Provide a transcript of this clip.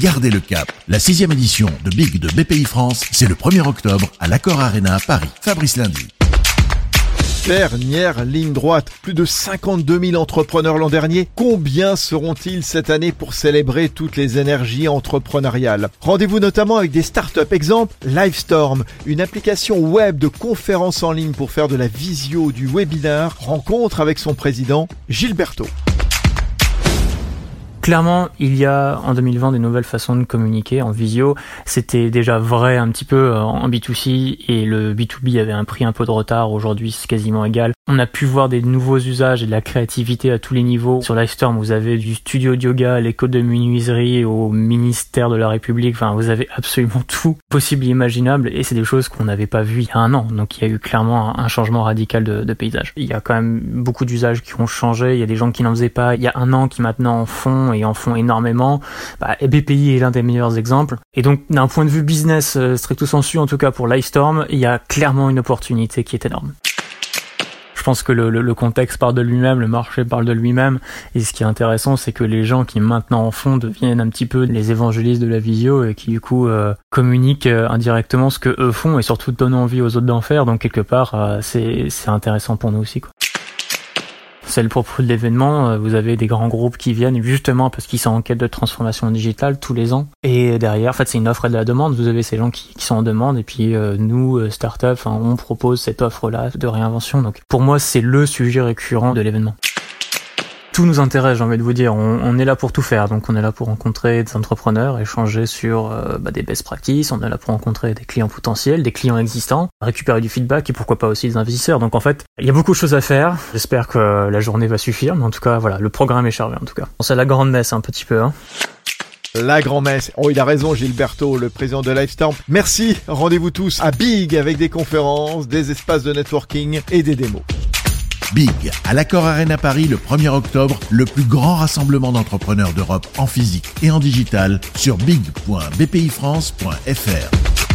Gardez le cap. La sixième édition de Big de BPI France, c'est le 1er octobre à l'Accor Arena Paris. Fabrice Lundi. Dernière ligne droite, plus de 52 000 entrepreneurs l'an dernier. Combien seront-ils cette année pour célébrer toutes les énergies entrepreneuriales? Rendez-vous notamment avec des startups. Exemple, Livestorm, une application web de conférences en ligne pour faire de la visio du webinar. Rencontre avec son président, Gilberto. Clairement, il y a en 2020 des nouvelles façons de communiquer en visio. C'était déjà vrai un petit peu euh, en B2C et le B2B avait un prix un peu de retard. Aujourd'hui, c'est quasiment égal. On a pu voir des nouveaux usages et de la créativité à tous les niveaux. Sur Livestorm, vous avez du studio de yoga, l'école de menuiserie au ministère de la République. Enfin, vous avez absolument tout possible et imaginable et c'est des choses qu'on n'avait pas vues il y a un an. Donc, il y a eu clairement un changement radical de, de paysage. Il y a quand même beaucoup d'usages qui ont changé. Il y a des gens qui n'en faisaient pas il y a un an qui maintenant en font et en font énormément. Bah, BPI est l'un des meilleurs exemples. Et donc, d'un point de vue business euh, stricto sensu, en tout cas pour Livestorm, il y a clairement une opportunité qui est énorme. Je pense que le, le, contexte parle de lui-même, le marché parle de lui-même. Et ce qui est intéressant, c'est que les gens qui maintenant en font deviennent un petit peu les évangélistes de la visio et qui du coup euh, communiquent euh, indirectement ce que eux font et surtout donnent envie aux autres d'en faire. Donc quelque part, c'est intéressant pour nous aussi. Quoi c'est le propos de l'événement. Euh, vous avez des grands groupes qui viennent justement parce qu'ils sont en quête de transformation digitale tous les ans. Et derrière, en fait, c'est une offre et de la demande. Vous avez ces gens qui, sont en demande et puis euh, nous, euh, startup, on propose cette offre-là de réinvention. Donc pour moi, c'est le sujet récurrent de l'événement tout nous intéresse, j'ai envie de vous dire. On, est là pour tout faire. Donc, on est là pour rencontrer des entrepreneurs, échanger sur euh, bah, des best practices. On est là pour rencontrer des clients potentiels, des clients existants, récupérer du feedback et pourquoi pas aussi des investisseurs. Donc, en fait, il y a beaucoup de choses à faire. J'espère que la journée va suffire. Mais en tout cas, voilà, le programme est chargé. En tout cas, c'est la grande messe un petit peu. Hein. La grand-messe. Oh, il a raison, Gilberto, le président de Lifestamp. Merci. Rendez-vous tous à Big avec des conférences, des espaces de networking et des démos. Big, à l'Accor Arena Paris le 1er octobre, le plus grand rassemblement d'entrepreneurs d'Europe en physique et en digital sur big.bpifrance.fr.